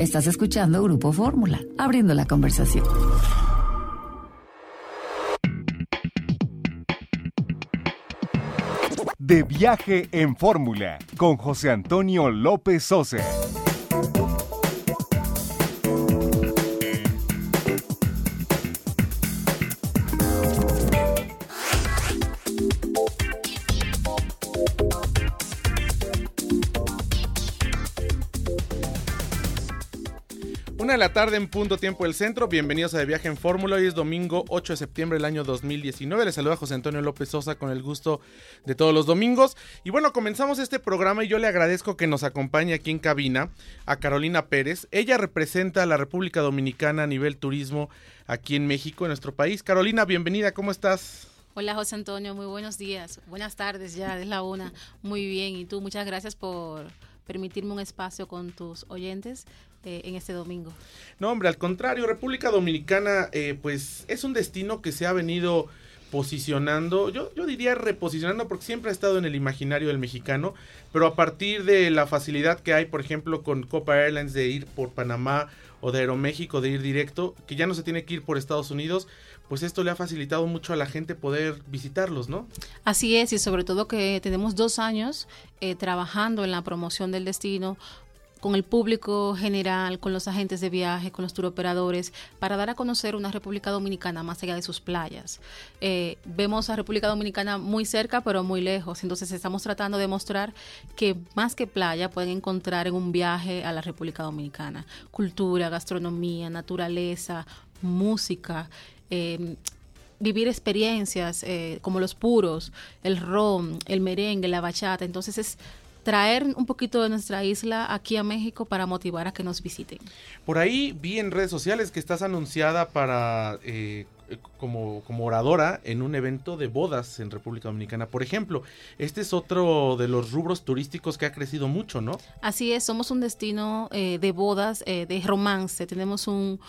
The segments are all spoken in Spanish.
Estás escuchando Grupo Fórmula, abriendo la conversación. De viaje en Fórmula con José Antonio López Sosa. La tarde en punto tiempo del centro. Bienvenidos a De Viaje en Fórmula. Hoy es domingo 8 de septiembre del año 2019. Les saluda José Antonio López Sosa con el gusto de todos los domingos. Y bueno, comenzamos este programa y yo le agradezco que nos acompañe aquí en cabina a Carolina Pérez. Ella representa a la República Dominicana a nivel turismo aquí en México, en nuestro país. Carolina, bienvenida, ¿cómo estás? Hola José Antonio, muy buenos días. Buenas tardes ya, es la una. Muy bien. Y tú, muchas gracias por permitirme un espacio con tus oyentes eh, en este domingo. No, hombre, al contrario, República Dominicana, eh, pues es un destino que se ha venido posicionando, yo, yo diría reposicionando porque siempre ha estado en el imaginario del mexicano, pero a partir de la facilidad que hay, por ejemplo, con Copa Airlines de ir por Panamá o de Aeroméxico de ir directo, que ya no se tiene que ir por Estados Unidos, pues esto le ha facilitado mucho a la gente poder visitarlos, ¿no? Así es, y sobre todo que tenemos dos años eh, trabajando en la promoción del destino con el público general, con los agentes de viaje, con los turoperadores, para dar a conocer una República Dominicana más allá de sus playas. Eh, vemos a República Dominicana muy cerca, pero muy lejos. Entonces estamos tratando de mostrar que más que playa pueden encontrar en un viaje a la República Dominicana cultura, gastronomía, naturaleza, música. Eh, vivir experiencias eh, como los puros, el ron, el merengue, la bachata. Entonces es traer un poquito de nuestra isla aquí a México para motivar a que nos visiten. Por ahí vi en redes sociales que estás anunciada para eh, como, como oradora en un evento de bodas en República Dominicana. Por ejemplo, este es otro de los rubros turísticos que ha crecido mucho, ¿no? Así es, somos un destino eh, de bodas, eh, de romance. Tenemos un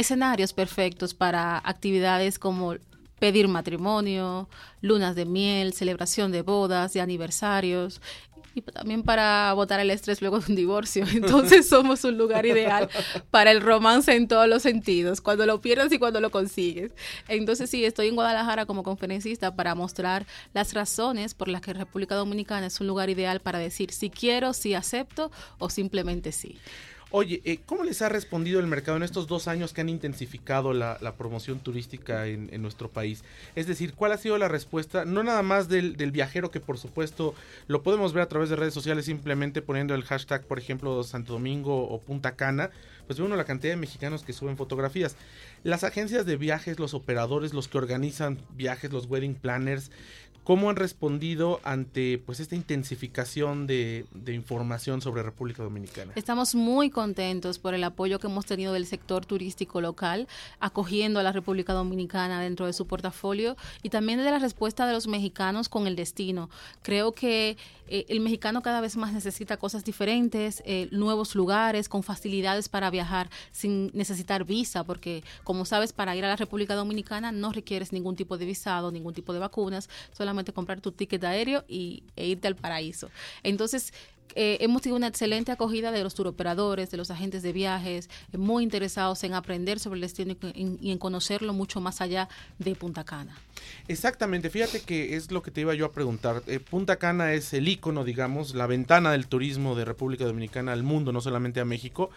escenarios perfectos para actividades como pedir matrimonio, lunas de miel, celebración de bodas, de aniversarios y también para botar el estrés luego de un divorcio. Entonces somos un lugar ideal para el romance en todos los sentidos, cuando lo pierdes y cuando lo consigues. Entonces sí, estoy en Guadalajara como conferencista para mostrar las razones por las que República Dominicana es un lugar ideal para decir si quiero, si acepto o simplemente sí. Oye, eh, ¿cómo les ha respondido el mercado en estos dos años que han intensificado la, promoción turística en, nuestro país? Es decir, ¿cuál ha sido la respuesta? No nada más del, viajero, que por supuesto lo podemos ver a través de redes sociales simplemente poniendo el hashtag, por ejemplo, Santo Domingo o Punta Cana, pues ve uno la cantidad de mexicanos que suben fotografías. Las agencias de viajes, los operadores, los que organizan viajes, los wedding planners, ¿Cómo han respondido ante pues esta intensificación de, información sobre República Dominicana? Estamos muy contentos por el apoyo que hemos tenido del sector turístico local, acogiendo a la República Dominicana dentro de su portafolio y también de la respuesta de los mexicanos con el destino. Creo que eh, el mexicano cada vez más necesita cosas diferentes, eh, nuevos lugares, con facilidades para viajar sin necesitar visa, porque como sabes, para ir a la República Dominicana no requieres ningún tipo de visado, ningún tipo de vacunas, solamente comprar tu ticket aéreo y, e irte al paraíso. Entonces, eh, hemos tenido una excelente acogida de los turoperadores, de los agentes de viajes, eh, muy interesados en aprender sobre el destino y en, conocerlo mucho más allá de Punta Cana. Exactamente, fíjate que es lo que te iba yo a preguntar. Eh, Punta Cana es el icono, digamos, la ventana del turismo de República Dominicana al mundo, no solamente a México.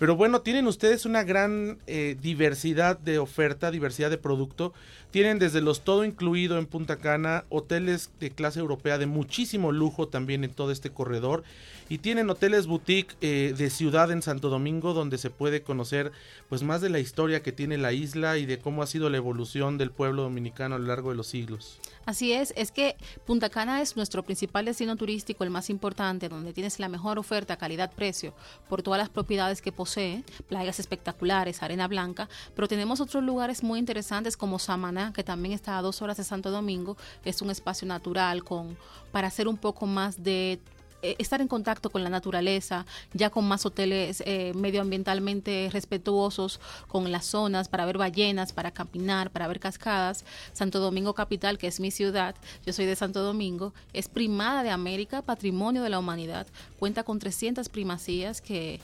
Pero bueno, tienen ustedes una gran diversidad de oferta, diversidad de producto. Tienen desde los todo incluido en Punta Cana, hoteles de clase europea de muchísimo lujo también en todo este corredor y tienen hoteles boutique eh, de ciudad en Santo Domingo donde se puede conocer pues más de la historia que tiene la isla y de cómo ha sido la evolución del pueblo dominicano a lo largo de los siglos. Así es, es que Punta Cana es nuestro principal destino turístico, el más importante, donde tienes la mejor oferta, calidad-precio, por todas las propiedades que posee, playas espectaculares, arena blanca, pero tenemos otros lugares muy interesantes como Samaná, que también está a dos horas de Santo Domingo, es un espacio natural con para hacer un poco más de estar en contacto con la naturaleza, ya con más hoteles eh, medioambientalmente respetuosos con las zonas para ver ballenas, para caminar, para ver cascadas. Santo Domingo Capital, que es mi ciudad, yo soy de Santo Domingo, es primada de América, patrimonio de la humanidad, cuenta con 300 primacías, que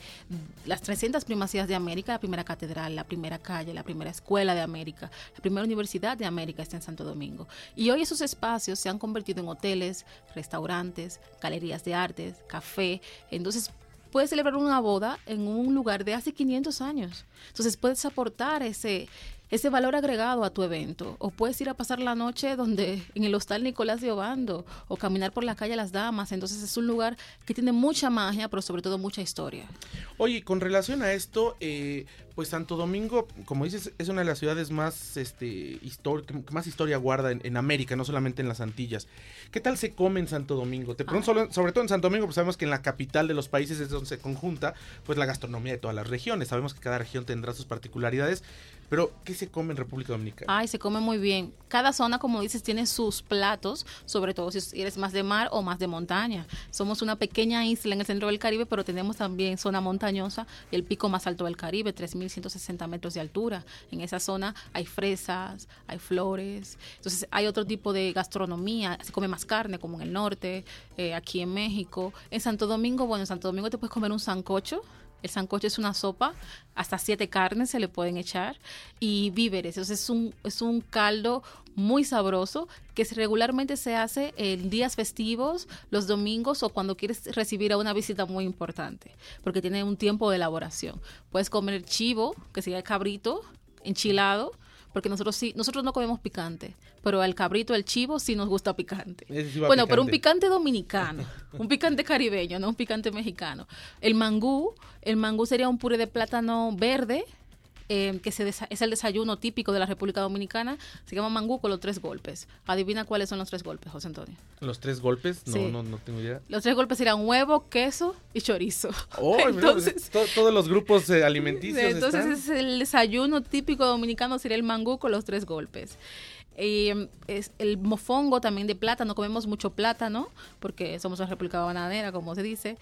las 300 primacías de América, la primera catedral, la primera calle, la primera escuela de América, la primera universidad de América está en Santo Domingo. Y hoy esos espacios se han convertido en hoteles, restaurantes, galerías de artes, café. Entonces, puedes celebrar una boda en un lugar de hace 500 años. Entonces, puedes aportar ese, ese valor agregado a tu evento. O puedes ir a pasar la noche donde en el hostal Nicolás de Obando o caminar por la calle Las Damas. Entonces es un lugar que tiene mucha magia, pero sobre todo mucha historia. Oye, con relación a esto, eh, pues Santo Domingo, como dices, es una de las ciudades más, este, que más historia guarda en, América, no solamente en las Antillas. ¿Qué tal se come en Santo Domingo? Te pregunto, ah. sobre todo en Santo Domingo, pues sabemos que en la capital de los países es donde se conjunta, pues la gastronomía de todas las regiones. Sabemos que cada región tendrá sus particularidades, pero, ¿qué se come en República Dominicana? Ay, se come muy bien. Cada zona, como dices, tiene sus platos, sobre todo si eres más de mar o más de montaña. Somos una pequeña isla en el centro del Caribe, pero tenemos también zona montañosa y el pico más alto del Caribe, 3.160 metros de altura. En esa zona hay fresas, hay flores. Entonces, hay otro tipo de gastronomía. Se come más carne, como en el norte, eh, aquí en México. En Santo Domingo, bueno, en Santo Domingo te puedes comer un sancocho el sancocho es una sopa, hasta siete carnes se le pueden echar y víveres. Entonces es un, es un caldo muy sabroso que regularmente se hace en días festivos, los domingos o cuando quieres recibir a una visita muy importante, porque tiene un tiempo de elaboración. Puedes comer chivo, que sería cabrito, enchilado, porque nosotros sí, nosotros no comemos picante, pero al cabrito, el chivo sí nos gusta picante. bueno, pero un picante dominicano, un picante caribeño, no un picante mexicano. El mangú, el mangú sería un puré de plátano verde eh, que se es el desayuno típico de la República Dominicana, se llama mangú con los tres golpes. Adivina cuáles son los tres golpes, José Antonio. ¿Los tres golpes? No, no, no tengo idea. Los tres golpes serían huevo, queso y chorizo. Oh, entonces, todos los grupos eh, alimenticios. Entonces es el desayuno típico dominicano sería el mangú con los tres golpes. Eh, es el mofongo también de plátano, comemos mucho plátano porque somos una república bananera, como se dice.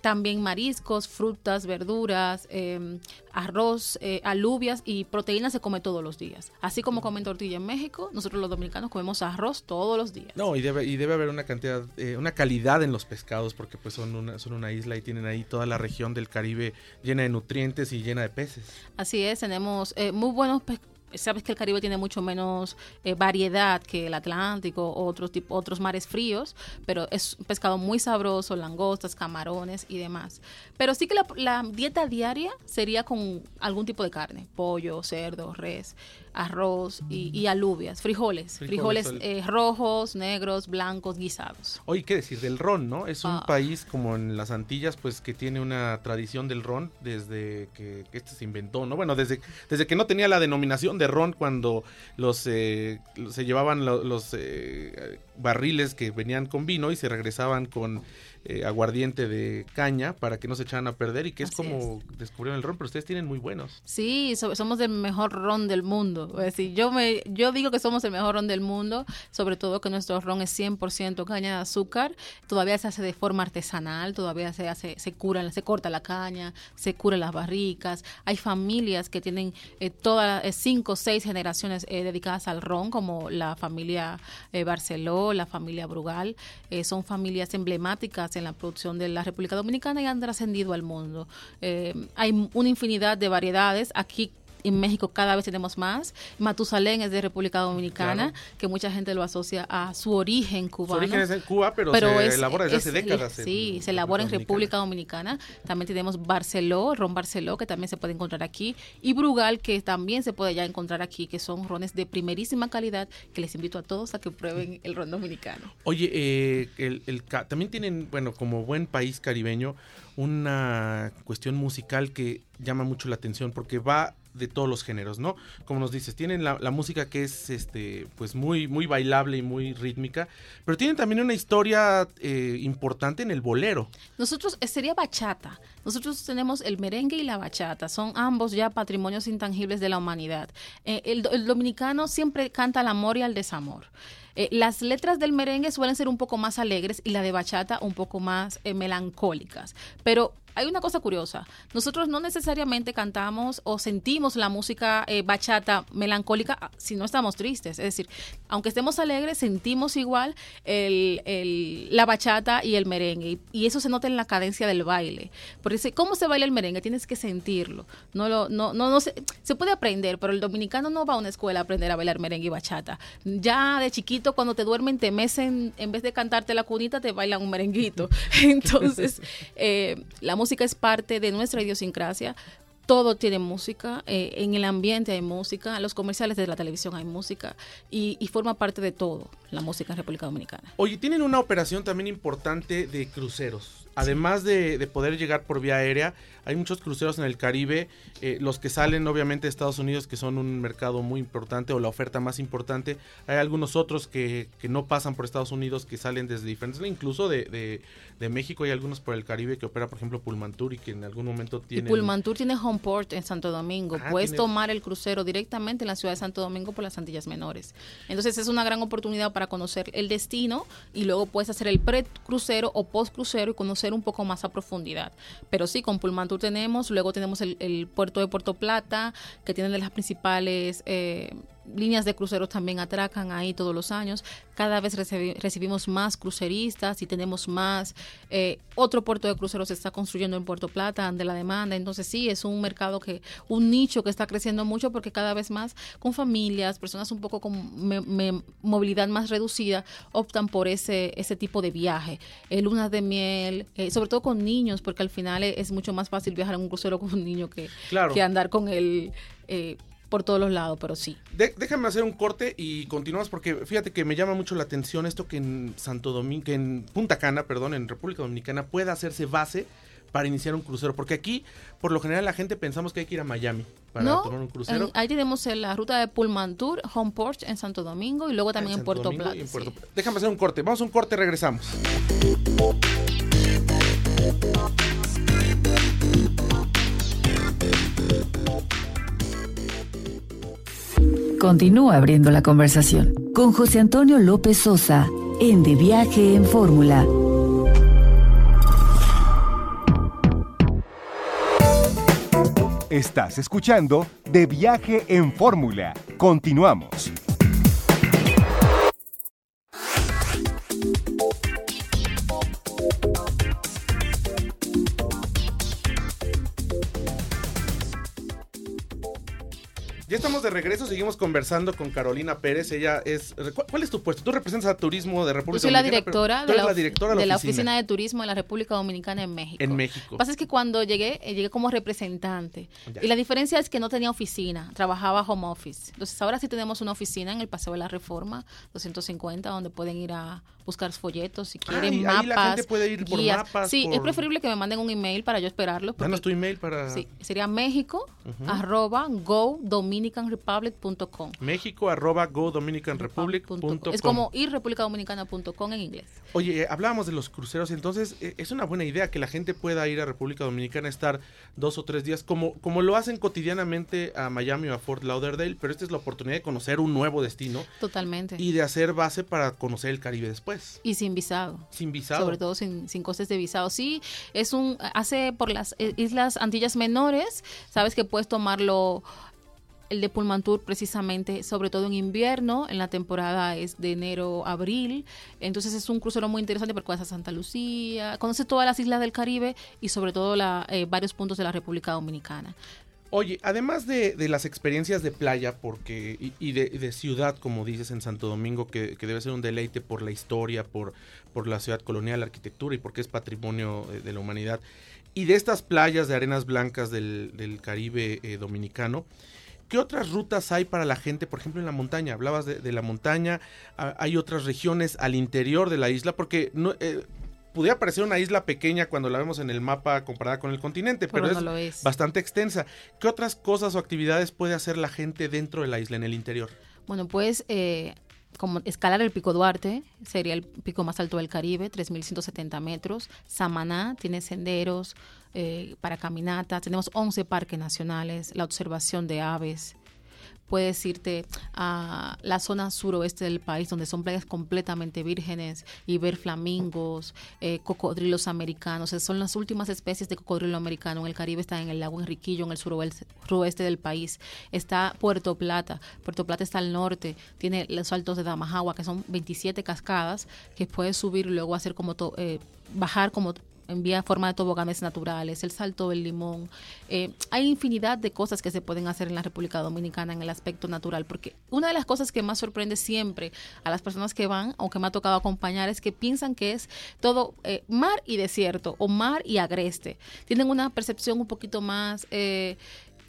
También mariscos, frutas, verduras, em, arroz, eh, alubias y proteínas se come todos los días. Así como comen tortilla en México, nosotros los dominicanos comemos arroz todos los días. No, y debe, y debe haber una cantidad, eh, una calidad en los pescados porque pues son una, son una isla y tienen ahí toda la región del Caribe llena de nutrientes y llena de peces. Así es, tenemos eh, muy buenos pescados sabes que el Caribe tiene mucho menos eh, variedad que el Atlántico o otros, tipo, otros mares fríos, pero es un pescado muy sabroso, langostas, camarones y demás. Pero sí que la, la dieta diaria sería con algún tipo de carne, pollo, cerdo, res arroz y, alubias, frijoles, frijoles, eh, rojos, negros, blancos, guisados. Oye, ¿qué decir del ron, no? Es un ah. país como en las Antillas, pues que tiene una tradición del ron desde que, este se inventó, ¿no? Bueno, desde, desde que no tenía la denominación de ron cuando los eh, se llevaban los, eh, barriles que venían con vino y se regresaban con eh, aguardiente de caña para que no se echaran a perder y que es como descubrieron el ron, pero ustedes tienen muy buenos. Sí, somos el mejor ron del mundo. Es decir, yo, me, yo digo que somos el mejor ron del mundo, sobre todo que nuestro ron es 100% caña de azúcar, todavía se hace de forma artesanal, todavía se hace, se cura, se corta la caña, se cura las barricas. Hay familias que tienen eh, todas eh, cinco o seis generaciones eh, dedicadas al ron, como la familia Barceló, la familia Brugal. son familias emblemáticas en la producción de la República Dominicana y han trascendido al mundo. Eh, hay una infinidad de variedades. Aquí en México cada vez tenemos más. Matusalén es de República Dominicana, que mucha gente lo asocia a su origen cubano. Su origen es en Cuba, pero, se elabora desde hace décadas. sí, se elabora en República Dominicana. También tenemos Barceló, ron Barceló, que también se puede encontrar aquí, y Brugal, que también se puede ya encontrar aquí, que son rones de primerísima calidad, que les invito a todos a que prueben el ron dominicano. Oye, eh, el, también tienen, bueno, como buen país caribeño, una cuestión musical que llama mucho la atención porque va de todos los géneros, ¿no? Como nos dices, tienen la, música que es este pues muy, muy bailable y muy rítmica, pero tienen también una historia eh, importante en el bolero. Nosotros, eh, sería bachata. Nosotros tenemos el merengue y la bachata, son ambos ya patrimonios intangibles de la humanidad. Eh, el, dominicano siempre canta al amor y al desamor. Las letras del merengue suelen ser un poco más alegres y la de bachata un poco más melancólicas. Pero hay una cosa curiosa. Nosotros no necesariamente cantamos o sentimos la música eh, bachata melancólica ah, si no estamos tristes. Es decir, aunque estemos alegres, sentimos igual el, el, la bachata y el merengue. Y, y, eso se nota en la cadencia del baile. Porque ¿cómo se baila el merengue? Tienes que sentirlo. No, lo, no, no, no se, se puede aprender, pero el dominicano no va a una escuela a aprender a bailar merengue y bachata. Ya de chiquito, cuando te duermen, te mecen, en vez de cantarte la cunita, te bailan un merenguito. Entonces, eh, la música música es parte de nuestra idiosincrasia. Todo tiene música, eh, en el ambiente hay música, en los comerciales de la televisión hay música y, y, forma parte de todo la música en República Dominicana. Oye, tienen una operación también importante de cruceros. Además de, de, poder llegar por vía aérea, hay muchos cruceros en el Caribe, eh, los que salen obviamente de Estados Unidos, que son un mercado muy importante o la oferta más importante. Hay algunos otros que, que no pasan por Estados Unidos, que salen desde diferentes, incluso de, de, de, México hay algunos por el Caribe que opera, por ejemplo, Pulmantur y que en algún momento tiene... Pulmantur tiene homeport en Santo Domingo. Ah, Puedes tiene... tomar el crucero directamente en la ciudad de Santo Domingo por las Antillas Menores. Entonces es una gran oportunidad para conocer el destino y luego puedes hacer el pre-crucero o post-crucero y conocer un poco más a profundidad. Pero sí, con Pulmantur tenemos, luego tenemos el, el puerto de Puerto Plata, que tiene de las principales eh, líneas de cruceros también atracan ahí todos los años. Cada vez recibi recibimos más cruceristas y tenemos más. Eh, otro puerto de cruceros se está construyendo en Puerto Plata de la demanda. Entonces sí, es un mercado que, un nicho que está creciendo mucho porque cada vez más con familias, personas un poco con me, me, movilidad más reducida, optan por ese, ese tipo de viaje. Eh, lunas de miel, eh, sobre todo con niños, porque al final es mucho más fácil viajar en un crucero con un niño que, claro. que andar con el por todos los lados, pero sí. De, déjame hacer un corte y continuamos porque fíjate que me llama mucho la atención esto que en Santo Domingo, que en Punta Cana, perdón, en República Dominicana pueda hacerse base para iniciar un crucero, porque aquí por lo general la gente pensamos que hay que ir a Miami para no, tomar un crucero. En, ahí tenemos la ruta de Pullman Tour, Homeport en Santo Domingo y luego también en, en Puerto Domingo Plata. En Puerto... Sí. Déjame hacer un corte, vamos a un corte, regresamos. Continúa abriendo la conversación con José Antonio López Sosa en De Viaje en Fórmula. Estás escuchando De Viaje en Fórmula. Continuamos. Estamos de regreso, seguimos conversando con Carolina Pérez. Ella es. ¿Cuál es tu puesto? Tú representas a Turismo de República Yo soy Dominicana. la directora, de la, la, directora de la, la oficina. oficina. de Turismo de la República Dominicana en México. En México. Lo que pasa es que cuando llegué, eh, llegué como representante. Ya. Y la diferencia es que no tenía oficina, trabajaba home office. Entonces ahora sí tenemos una oficina en el Paseo de la Reforma 250, donde pueden ir a buscar folletos si quieren, mapas. Ahí la gente puede ir por guías. mapas. Sí, por... es preferible que me manden un email para yo esperarlos. Danos tu email para. Sí, sería México, uh -huh. arroba, go, Dominican Republic Com. México arroba go Dominican Republic Es como ir republicadominicana.com en inglés. Oye, eh, hablábamos de los cruceros, entonces eh, es una buena idea que la gente pueda ir a República Dominicana, estar dos o tres días, como, como lo hacen cotidianamente a Miami o a Fort Lauderdale, pero esta es la oportunidad de conocer un nuevo destino. Totalmente. Y de hacer base para conocer el Caribe después. Y sin visado. Sin visado. Sobre todo sin, sin costes de visado. Sí, es un, hace por las eh, Islas Antillas Menores, sabes que puedes tomarlo el de Pullmantur precisamente, sobre todo en invierno, en la temporada es de enero abril, entonces es un crucero muy interesante porque a Santa Lucía, conoce todas las islas del Caribe y sobre todo la, eh, varios puntos de la República Dominicana. Oye, además de, de, las experiencias de playa porque y, y de, de, ciudad, como dices en Santo Domingo, que, que, debe ser un deleite por la historia, por, por la ciudad colonial, la arquitectura y porque es patrimonio de, de la humanidad, y de estas playas de arenas blancas del, del Caribe eh, dominicano, ¿Qué otras rutas hay para la gente, por ejemplo, en la montaña? Hablabas de, de la montaña, hay otras regiones al interior de la isla, porque no, eh, pudiera parecer una isla pequeña cuando la vemos en el mapa comparada con el continente, pero, Pero no es, lo es. bastante extensa. ¿Qué otras cosas o actividades puede hacer la gente dentro de la isla, en el interior? Bueno, pues eh, como escalar el Pico Duarte, sería el pico más alto del Caribe, 3.170 metros. Samaná tiene senderos eh, para caminatas. Tenemos 11 parques nacionales, la observación de aves. Puedes irte a la zona suroeste del país, donde son playas completamente vírgenes, y ver flamingos, eh, cocodrilos americanos. Son las últimas especies de cocodrilo americano. En el Caribe está en el lago Enriquillo, en el suroeste, suroeste del país. Está Puerto Plata. Puerto Plata está al norte. Tiene los altos de Damajagua, que son 27 cascadas, que puedes subir y luego hacer como to- eh, bajar como en vía forma de toboganes naturales, el salto del limón. Eh, hay infinidad de cosas que se pueden hacer en la República Dominicana en el aspecto natural, porque una de las cosas que más sorprende siempre a las personas que van o que me ha tocado acompañar es que piensan que es todo eh, mar y desierto o mar y agreste. Tienen una percepción un poquito más... eh,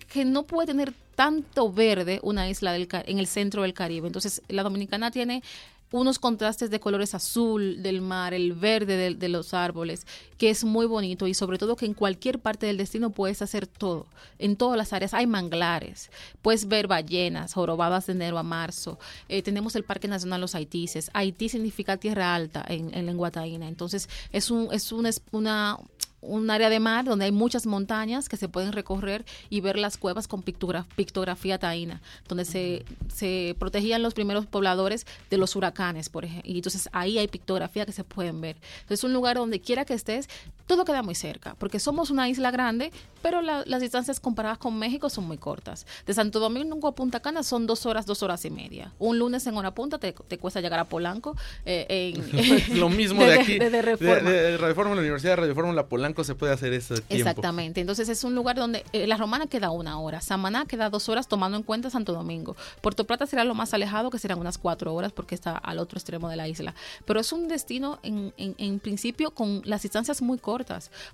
que no puede tener tanto verde una isla del, en el centro del Caribe. Entonces, la dominicana tiene unos contrastes de colores azul del mar, el verde de, de los árboles, que es muy bonito y sobre todo que en cualquier parte del destino puedes hacer todo. En todas las áreas hay manglares, puedes ver ballenas, jorobadas de enero a marzo. Eh, tenemos el Parque Nacional Los Haitises. Haití significa tierra alta en, en lengua taína. Entonces es, un, es una, es una un área de mar donde hay muchas montañas que se pueden recorrer y ver las cuevas con pictogra- pictografía taína, donde se, se protegían los primeros pobladores de los huracanes, por ejemplo. Y entonces ahí hay pictografía que se pueden ver. Entonces es un lugar donde quiera que estés, todo queda muy cerca, porque somos una isla grande, pero la- las distancias comparadas con México son muy cortas. De Santo Domingo a Punta Cana son dos horas, dos horas y media. Un lunes en hora punta te, te cuesta llegar a Polanco. eh, en- Lo mismo de desde- aquí. desde de, Reforma. de- de Reforma, la Universidad de Radio Fórmula Polanco se puede hacer tiempo. Exactamente. Entonces es un lugar donde eh, la Romana queda una hora, Samaná queda dos horas tomando en cuenta Santo Domingo. Puerto Plata será lo más alejado, que serán unas cuatro horas porque está al otro extremo de la isla. Pero es un destino en, en, en principio con las distancias muy cortas.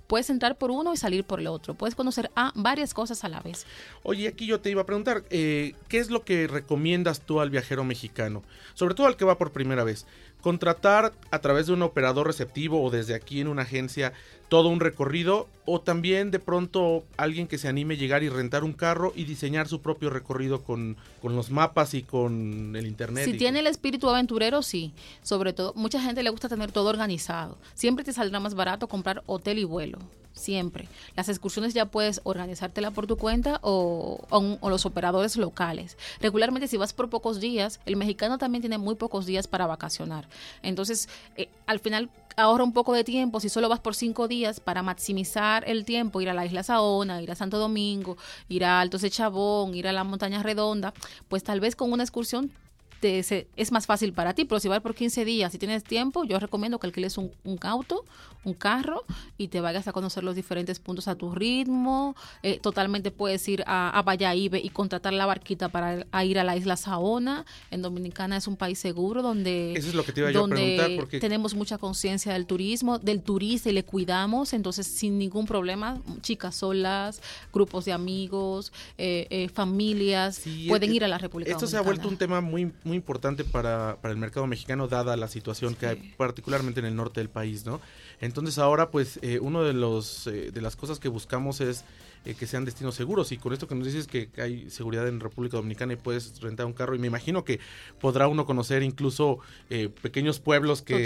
Puedes entrar por uno y salir por el otro. Puedes conocer a varias cosas a la vez. Oye, aquí yo te iba a preguntar, eh, ¿qué es lo que recomiendas tú al viajero mexicano? Sobre todo al que va por primera vez. Contratar a través de un operador receptivo o desde aquí en una agencia todo un recorrido o también de pronto alguien que se anime a llegar y rentar un carro y diseñar su propio recorrido con, con los mapas y con el internet. Si y tiene con- el espíritu aventurero, sí. Sobre todo, mucha gente le gusta tener todo organizado. Siempre te saldrá más barato comprar hotel y vuelo. Siempre. Las excursiones ya puedes organizártela por tu cuenta o, o los operadores locales. Regularmente, si vas por pocos días, el mexicano también tiene muy pocos días para vacacionar. Entonces, eh, al final ahorra un poco de tiempo si solo vas por cinco días para maximizar el tiempo, ir a la isla Saona, ir a Santo Domingo, ir a Altos de Chabón, ir a la montaña redonda, pues tal vez con una excursión te- se- es más fácil para ti, pero si vas por 15 días, si tienes tiempo, yo recomiendo que alquiles un, un auto, un carro y te vayas a conocer los diferentes puntos a tu ritmo. Eh, totalmente puedes ir a, a Valladolid y contratar la barquita para a ir a la isla Saona. En Dominicana es un país seguro donde, Eso es lo que te iba yo a donde preguntar, porque- tenemos mucha conciencia del turismo, del turista y le cuidamos, entonces sin ningún problema, chicas solas, grupos de amigos, eh, eh, familias, Sí, pueden eh, ir a la República Esto se ha Dominicana. vuelto un tema muy, muy importante para, para el mercado mexicano, dada la situación que hay, particularmente en el norte del país, ¿no? Entonces ahora, pues, eh, uno de los eh, de las cosas que buscamos es eh, que sean destinos seguros. Y con esto que nos dices que hay seguridad en República Dominicana y puedes rentar un carro, y me imagino que podrá uno conocer incluso eh, pequeños pueblos que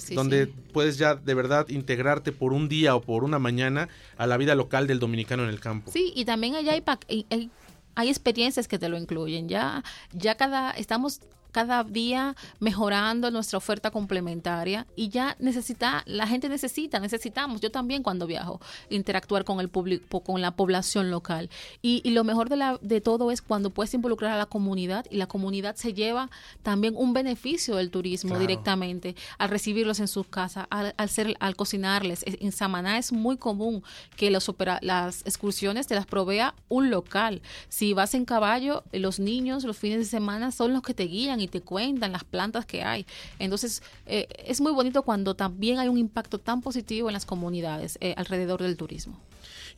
sí, donde sí. puedes ya de verdad integrarte por un día o por una mañana a la vida local del dominicano en el campo. Sí, y también allá hay, hay- experiencias que te lo incluyen. Ya, ya cada, estamos cada día mejorando nuestra oferta complementaria y ya necesita, la gente necesita, necesitamos, yo también cuando viajo, interactuar con el público, con la población local. Y, y lo mejor de, la, de todo es cuando puedes involucrar a la comunidad y la comunidad se lleva también un beneficio del turismo Claro. directamente al recibirlos en sus casas, al, al ser, al cocinarles. Es- En Samaná es muy común que los opera- las excursiones te las provea un local. Si vas en caballo, los niños los fines de semana son los que te guían y te cuentan las plantas que hay. Entonces, eh, es muy bonito cuando también hay un impacto tan positivo en las comunidades eh, alrededor del turismo.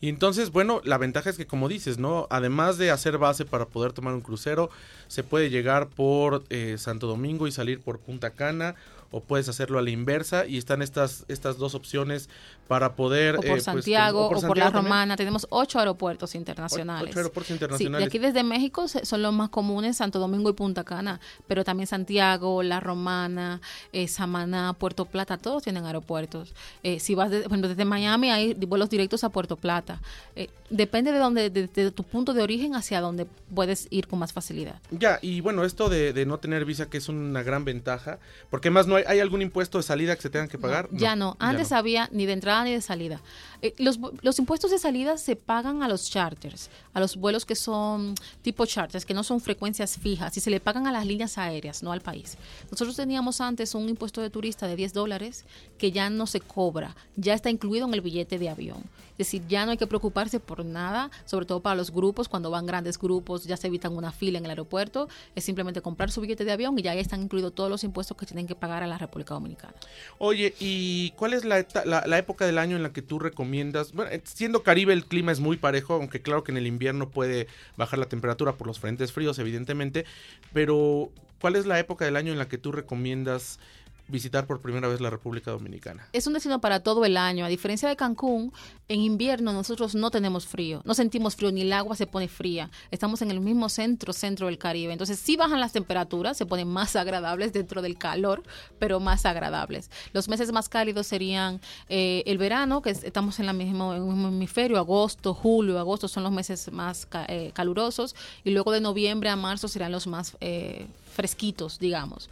Y entonces, bueno, la ventaja es que como dices, ¿no? Además de hacer base para poder tomar un crucero, se puede llegar por eh, Santo Domingo y salir por Punta Cana o puedes hacerlo a la inversa y están estas, estas dos opciones para poder... O por eh, pues, Santiago o por o por la también. Romana. Tenemos ocho aeropuertos internacionales. Ocho aeropuertos Sí, internacionales. de aquí desde México son los más comunes, Santo Domingo y Punta Cana, pero también Santiago, La Romana, eh, Samaná, Puerto Plata, todos tienen aeropuertos. Eh, si vas de- bueno, desde Miami hay vuelos directos a Puerto Plata. Eh, depende de donde, de, de tu punto de origen hacia donde puedes ir con más facilidad. Ya, y bueno, esto de, de no tener visa, que es una gran ventaja, porque más no hay, ¿hay algún impuesto de salida que se tengan que pagar? Ya no, antes no. había ni de entrada ni de salida. Eh, los, impuestos de salida se pagan a los charters, a los vuelos que son tipo charters, que no son frecuencias fijas, y se le pagan a las líneas aéreas, no al país. Nosotros teníamos antes un impuesto de turista de 10 dólares que ya no se cobra, ya está incluido en el billete de avión. Es decir, ya no hay que preocuparse por nada, sobre todo para los grupos, cuando van grandes grupos, ya se evitan una fila en el aeropuerto, es simplemente comprar su billete de avión y ya están incluidos todos los impuestos que tienen que pagar a la República Dominicana. Oye, ¿y cuál es la, la, época del año en la que tú recomiendas? Bueno, siendo Caribe el clima es muy parejo, aunque claro que en el invierno puede bajar la temperatura por los frentes fríos, evidentemente, pero ¿cuál es la época del año en la que tú recomiendas visitar por primera vez la República Dominicana? es un destino para todo el año. A diferencia de Cancún, en invierno nosotros no tenemos frío, no sentimos frío, ni el agua se pone fría. Estamos en el mismo centro, centro del Caribe. Entonces sí bajan las temperaturas, se ponen más agradables dentro del calor, pero más agradables. Los meses más cálidos serían eh, el verano, que es- estamos en, la mismo, el mismo hemisferio, agosto, julio, agosto son los meses más ca- eh, calurosos, y luego de noviembre a marzo serán los más eh, fresquitos, digamos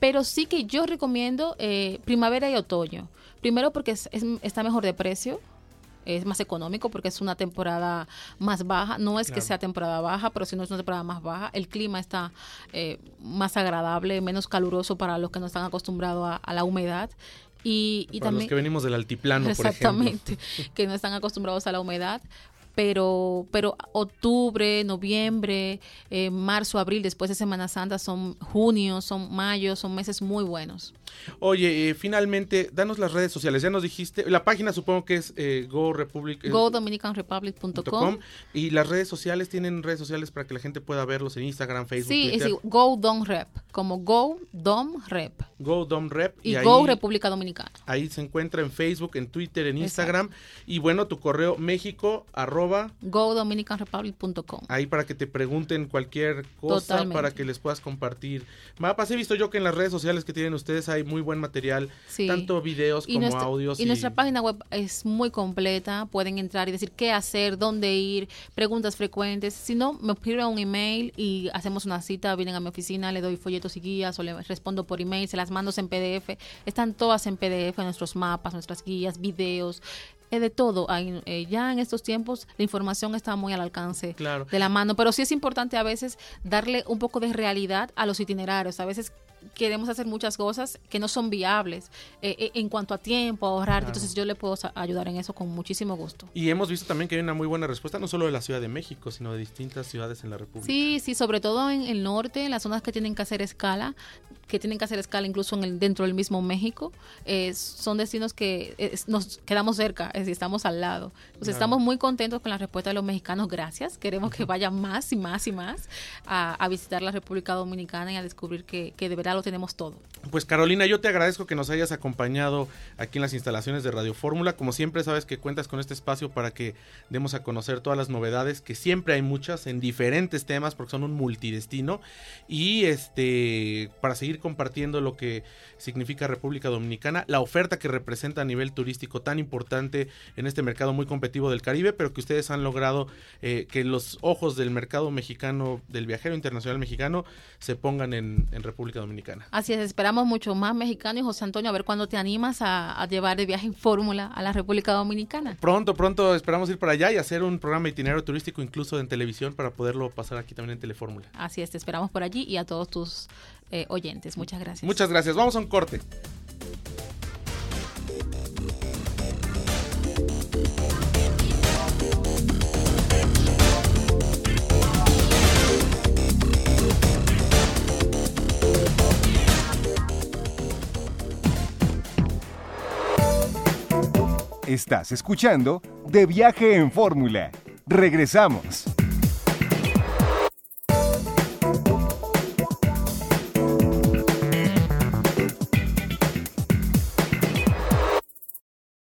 pero sí que yo recomiendo eh, primavera y otoño. Primero porque es- es- está mejor de precio, es más económico porque es una temporada más baja. No es que sea temporada baja, pero si no es una temporada más baja. El clima está eh, más agradable, menos caluroso para los que no están acostumbrados a, a la humedad. Y, y Para los también que venimos del altiplano, por ejemplo. Exactamente, que no están acostumbrados a la humedad. Pero, pero octubre, noviembre, eh, marzo, abril, después de Semana Santa, son junio, son mayo, son meses muy buenos. Oye, eh, finalmente, danos las redes sociales. Ya nos dijiste, la página supongo que es eh, Go Republic. eh, GoDominicanRepublic.com. .com, y las redes sociales tienen redes sociales para que la gente pueda verlos en Instagram, Facebook, Sí, Twitter. sí, Go Dom Rep, como Go Dom Rep. Go Dom Rep Y, ahí, Go República Dominicana. ahí se encuentra en Facebook, en Twitter, en Instagram y bueno, tu correo México arroba GoDominicanRepublic.com. ahí para que te pregunten cualquier cosa Totalmente. para que les puedas compartir. Mapas, he visto yo que en las redes sociales que tienen ustedes hay muy buen material, Sí. tanto videos y como nuestra, audios. y nuestra página web es muy completa. Pueden entrar y decir qué hacer, dónde ir, preguntas frecuentes. Si no, me escriben un email y hacemos una cita. Vienen a mi oficina, le doy folletos y guías o le respondo por email. Se las mando en PDF. Están todas en PDF, nuestros mapas, nuestras guías, videos. Eh, de todo. Hay, eh, ya en estos tiempos la información está muy al alcance Claro. de la mano, pero sí es importante a veces darle un poco de realidad a los itinerarios. A veces queremos hacer muchas cosas que no son viables eh, eh, en cuanto a tiempo, a ahorrar. Claro. Entonces yo le puedo ayudar en eso con muchísimo gusto. Y hemos visto también que hay una muy buena respuesta, no solo de la Ciudad de México, sino de distintas ciudades en la República. Sí, sí, sobre todo en el norte, en las zonas que tienen que hacer escala, que tienen que hacer escala incluso en el, dentro del mismo México, eh, son destinos que eh, nos quedamos cerca, es decir, estamos al lado. Entonces Claro. estamos muy contentos con la respuesta de los mexicanos, gracias. Queremos que vayan más y más y más a, a visitar la República Dominicana y a descubrir que, que de verdad lo tenemos todo. Pues Carolina, yo te agradezco que nos hayas acompañado aquí en las instalaciones de Radio Fórmula. Como siempre, sabes que cuentas con este espacio para que demos a conocer todas las novedades, que siempre hay muchas en diferentes temas, porque son un multidestino. Y este para seguir compartiendo lo que significa República Dominicana, la oferta que representa a nivel turístico tan importante en este mercado muy competitivo del Caribe, pero que ustedes han logrado eh, que los ojos del mercado mexicano, del viajero internacional mexicano, se pongan en, en República Dominicana. Así es, esperamos mucho más mexicanos y José Antonio, a ver cuándo te animas a, a llevar de viaje en fórmula a la República Dominicana. Pronto, pronto esperamos ir para allá y hacer un programa itinerario turístico incluso en televisión para poderlo pasar aquí también en Telefórmula. Así es, te esperamos por allí y a todos tus eh, oyentes. Muchas gracias. Muchas gracias. Vamos a un corte. Estás escuchando De Viaje en Fórmula. Regresamos.